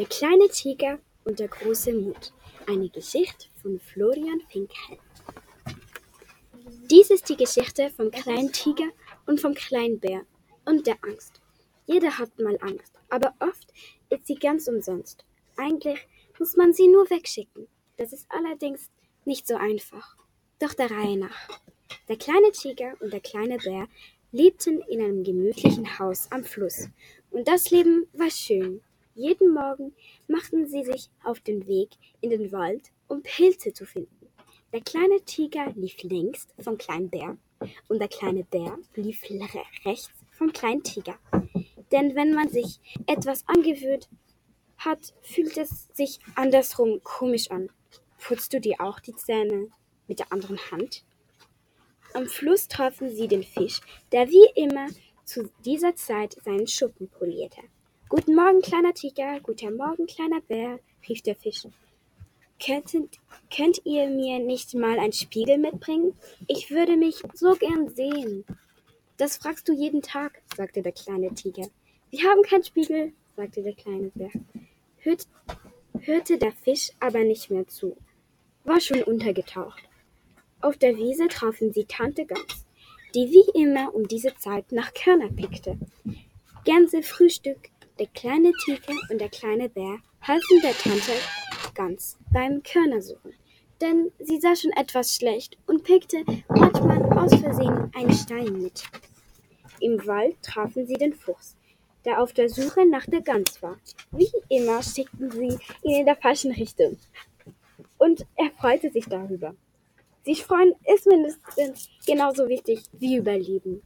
Der kleine Tiger und der große Mut. Eine Geschichte von Florian Finkel. Dies ist die Geschichte vom kleinen Tiger und vom kleinen Bär und der Angst. Jeder hat mal Angst, aber oft ist sie ganz umsonst. Eigentlich muss man sie nur wegschicken. Das ist allerdings nicht so einfach. Doch der Reihe nach. Der kleine Tiger und der kleine Bär lebten in einem gemütlichen Haus am Fluss. Und das Leben war schön. Jeden Morgen machten sie sich auf den Weg in den Wald, um Pilze zu finden. Der kleine Tiger lief links vom kleinen Bär und der kleine Bär lief rechts vom kleinen Tiger. Denn wenn man sich etwas angewöhnt hat, fühlt es sich andersrum komisch an. Putzt du dir auch die Zähne mit der anderen Hand? Am Fluss trafen sie den Fisch, der wie immer zu dieser Zeit seinen Schuppen polierte. Guten Morgen, kleiner Tiger, guten Morgen, kleiner Bär, rief der Fisch. Könntet, könnt ihr mir nicht mal einen Spiegel mitbringen? Ich würde mich so gern sehen. Das fragst du jeden Tag, sagte der kleine Tiger. Wir haben keinen Spiegel, sagte der kleine Bär. Hört, hörte der Fisch aber nicht mehr zu, war schon untergetaucht. Auf der Wiese trafen sie Tante Gans, die wie immer um diese Zeit nach Körner pickte. Gänsefrühstück der kleine Tiger und der kleine Bär halfen der Tante Gans beim Körnersuchen, denn sie sah schon etwas schlecht und pickte manchmal aus Versehen einen Stein mit. Im Wald trafen sie den Fuchs, der auf der Suche nach der Gans war. Wie immer schickten sie ihn in der falschen Richtung. Und er freute sich darüber. Sich freuen ist mindestens genauso wichtig wie Überleben.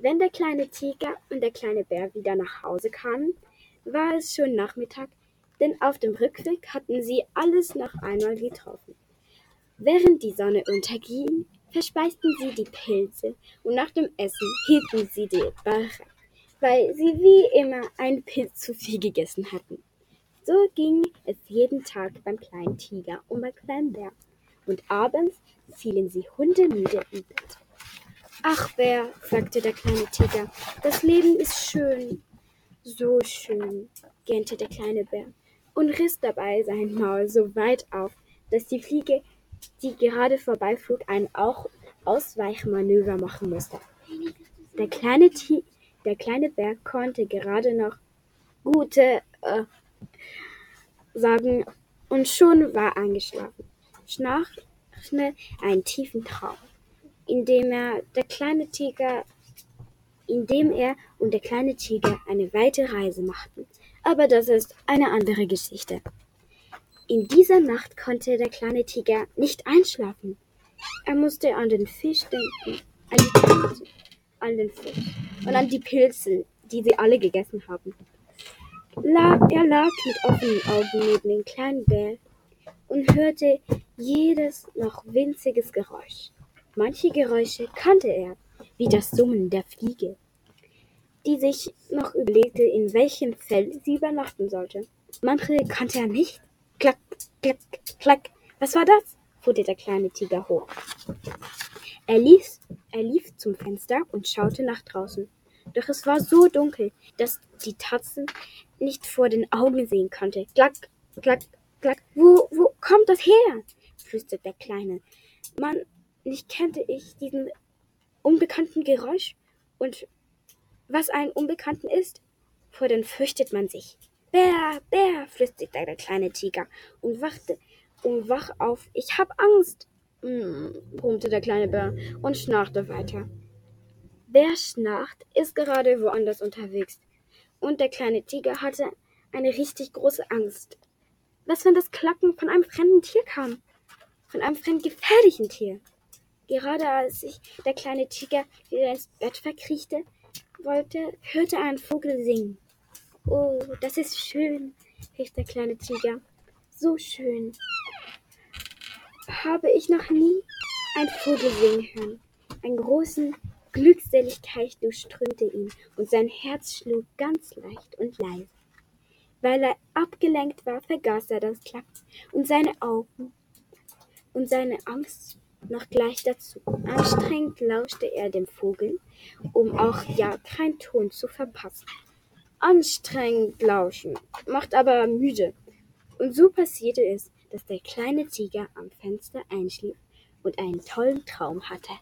Wenn der kleine Tiger und der kleine Bär wieder nach Hause kamen, war es schon Nachmittag, denn auf dem Rückweg hatten sie alles noch einmal getroffen. Während die Sonne unterging, verspeisten sie die Pilze und nach dem Essen hielten sie die Barre, weil sie wie immer einen Pilz zu viel gegessen hatten. So ging es jeden Tag beim kleinen Tiger und beim kleinen Bär, und abends fielen sie hundemüde im Bett. Ach, Bär, sagte der kleine Tiger, das Leben ist schön. So schön, gähnte der kleine Bär und riss dabei sein Maul so weit auf, dass die Fliege, die gerade vorbeiflog, ein Ausweichmanöver machen musste. Der kleine, Ti der kleine Bär konnte gerade noch gute äh, sagen und schon war eingeschlafen. Schnarch schnell einen tiefen Traum indem er der kleine Tiger indem er und der kleine Tiger eine weite Reise machten. Aber das ist eine andere Geschichte. In dieser Nacht konnte der kleine Tiger nicht einschlafen. Er musste an den Fisch denken, an die Tante, an den Fisch und an die Pilze, die sie alle gegessen haben. er lag mit offenen Augen neben dem kleinen Bär und hörte jedes noch winziges Geräusch. Manche Geräusche kannte er, wie das Summen der Fliege, die sich noch überlegte, in welchem Fell sie übernachten sollte. Manche kannte er nicht. Klack, klack, klack. Was war das? fuhr der kleine Tiger hoch. Er lief, er lief zum Fenster und schaute nach draußen. Doch es war so dunkel, dass die Tatzen nicht vor den Augen sehen konnte. Klack, klack, klack. Wo, wo kommt das her? flüsterte der Kleine. Man nicht kannte ich diesen unbekannten Geräusch und was ein Unbekannten ist, vor den fürchtet man sich. Bär, Bär, flüsterte der kleine Tiger und wachte und wach auf. Ich hab Angst, mm, brummte der kleine Bär und schnarchte weiter. Wer schnarcht, ist gerade woanders unterwegs. Und der kleine Tiger hatte eine richtig große Angst. Was, wenn das Klacken von einem fremden Tier kam? Von einem fremd gefährlichen Tier? Gerade als sich der kleine Tiger wieder ins Bett verkriechte wollte, hörte er einen Vogel singen. Oh, das ist schön, rief der kleine Tiger. So schön. Habe ich noch nie einen Vogel singen hören. Eine große Glückseligkeit durchströmte ihn und sein Herz schlug ganz leicht und leise. Weil er abgelenkt war, vergaß er das Klappen und seine Augen und seine Angst noch gleich dazu. Anstrengend lauschte er dem Vogel, um auch ja keinen Ton zu verpassen. anstrengend lauschen, macht aber müde. Und so passierte es, dass der kleine Tiger am Fenster einschlief und einen tollen Traum hatte.